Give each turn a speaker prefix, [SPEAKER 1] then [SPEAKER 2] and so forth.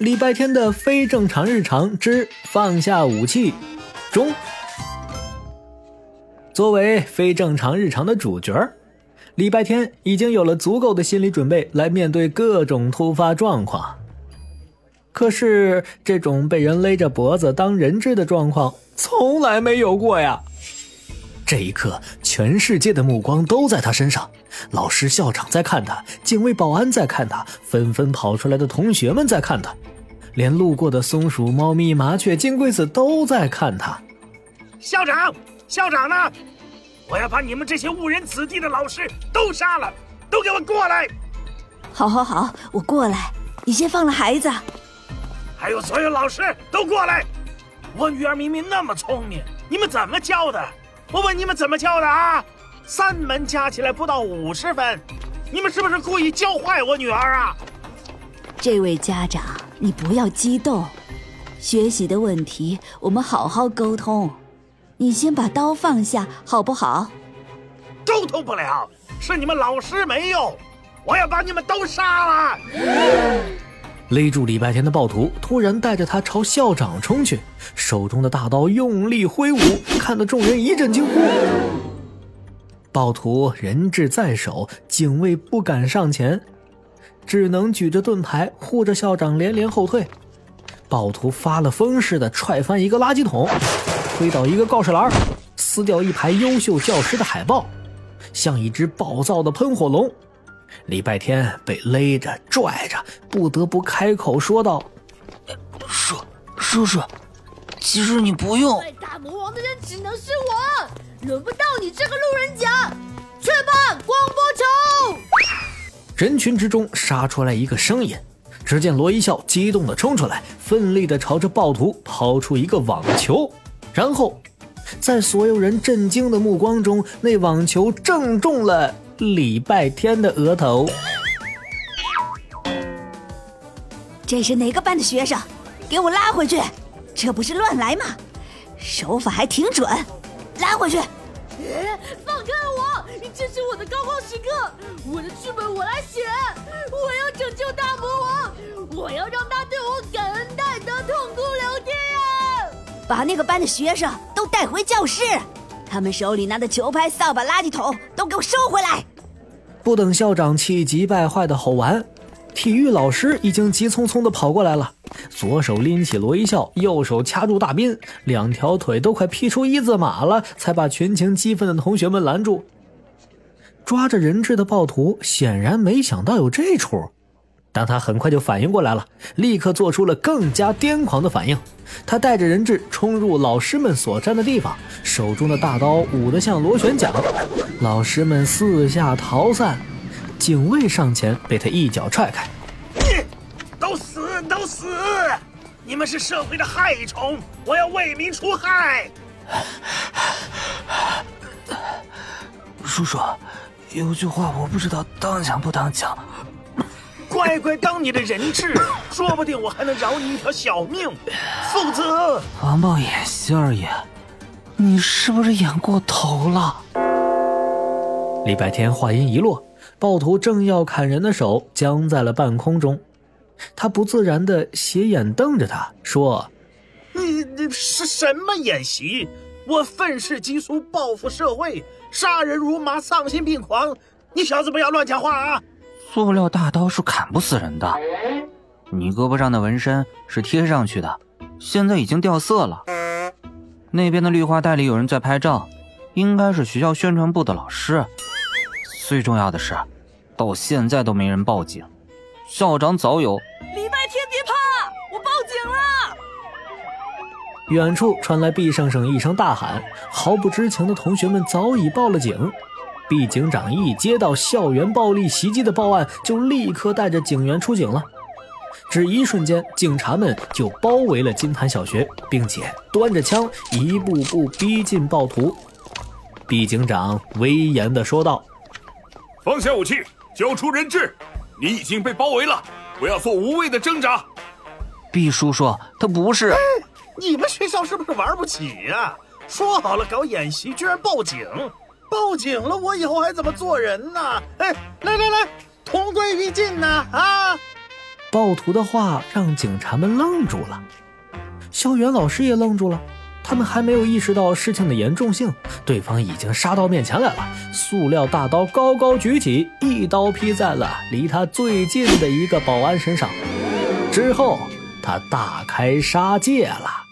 [SPEAKER 1] 礼拜天的非正常日常之放下武器中，作为非正常日常的主角礼拜天已经有了足够的心理准备来面对各种突发状况。可是，这种被人勒着脖子当人质的状况从来没有过呀！这一刻，全世界的目光都在他身上，老师、校长在看他，警卫、保安在看他，纷纷跑出来的同学们在看他。连路过的松鼠、猫咪、麻雀、金龟子都在看他。
[SPEAKER 2] 校长，校长呢？我要把你们这些误人子弟的老师都杀了！都给我过来！
[SPEAKER 3] 好，好，好，我过来。你先放了孩子。
[SPEAKER 2] 还有所有老师都过来！我女儿明明那么聪明，你们怎么教的？我问你们怎么教的啊？三门加起来不到五十分，你们是不是故意教坏我女儿啊？
[SPEAKER 3] 这位家长。你不要激动，学习的问题我们好好沟通。你先把刀放下，好不好？
[SPEAKER 2] 沟通不了，是你们老师没用，我要把你们都杀了！
[SPEAKER 1] 勒住礼拜天的暴徒突然带着他朝校长冲去，手中的大刀用力挥舞，看得众人一阵惊呼。暴徒人质在手，警卫不敢上前。只能举着盾牌护着校长连连后退，暴徒发了疯似的踹翻一个垃圾桶，推倒一个告示栏，撕掉一排优秀教师的海报，像一只暴躁的喷火龙。礼拜天被勒着拽着，不得不开口说道：“
[SPEAKER 4] 叔叔叔，其实你不用。
[SPEAKER 5] 大魔王的人只能是我，轮不到你这个路人甲。去吧，光波球。”
[SPEAKER 1] 人群之中杀出来一个声音，只见罗一笑激动地冲出来，奋力地朝着暴徒抛出一个网球，然后，在所有人震惊的目光中，那网球正中了礼拜天的额头。
[SPEAKER 3] 这是哪个班的学生？给我拉回去！这不是乱来吗？手法还挺准，拉回去！
[SPEAKER 5] 放开我！这是我的高光时刻，我的剧本我来写，我要拯救大魔王，我要让他对我感恩戴德，痛哭流涕啊！
[SPEAKER 3] 把那个班的学生都带回教室，他们手里拿的球拍、扫把、垃圾桶都给我收回来！
[SPEAKER 1] 不等校长气急败坏的吼完。体育老师已经急匆匆地跑过来了，左手拎起罗一笑，右手掐住大斌，两条腿都快劈出一字马了，才把群情激愤的同学们拦住。抓着人质的暴徒显然没想到有这出，但他很快就反应过来了，立刻做出了更加癫狂的反应。他带着人质冲入老师们所站的地方，手中的大刀舞得像螺旋桨，老师们四下逃散。警卫上前，被他一脚踹开。
[SPEAKER 2] 你都死都死！你们是社会的害虫，我要为民除害。
[SPEAKER 4] 叔叔，有句话我不知道当讲不当讲。
[SPEAKER 2] 乖乖当你的人质，说不定我还能饶你一条小命。否则，
[SPEAKER 4] 王暴演戏而已，你是不是演过头了？
[SPEAKER 1] 礼拜天话音一落。暴徒正要砍人的手僵在了半空中，他不自然的斜眼瞪着他，说：“
[SPEAKER 2] 你你是什么演习？我愤世嫉俗，报复社会，杀人如麻，丧心病狂！你小子不要乱讲话啊！
[SPEAKER 4] 塑料大刀是砍不死人的，你胳膊上的纹身是贴上去的，现在已经掉色了。那边的绿化带里有人在拍照，应该是学校宣传部的老师。”最重要的是，到现在都没人报警。校长早有。
[SPEAKER 5] 礼拜天别怕，我报警了。
[SPEAKER 1] 远处传来毕胜胜一声大喊，毫不知情的同学们早已报了警。毕警长一接到校园暴力袭击的报案，就立刻带着警员出警了。只一瞬间，警察们就包围了金坛小学，并且端着枪一步步逼近暴徒。毕警长威严地说道。
[SPEAKER 6] 放下武器，交出人质！你已经被包围了，不要做无谓的挣扎。
[SPEAKER 4] 毕叔叔，他不是。
[SPEAKER 2] 你们学校是不是玩不起呀？说好了搞演习，居然报警！报警了，我以后还怎么做人呢？哎，来来来，同归于尽呐！啊！
[SPEAKER 1] 暴徒的话让警察们愣住了，校园老师也愣住了。他们还没有意识到事情的严重性，对方已经杀到面前来了，塑料大刀高高举起，一刀劈在了离他最近的一个保安身上。之后，他大开杀戒了。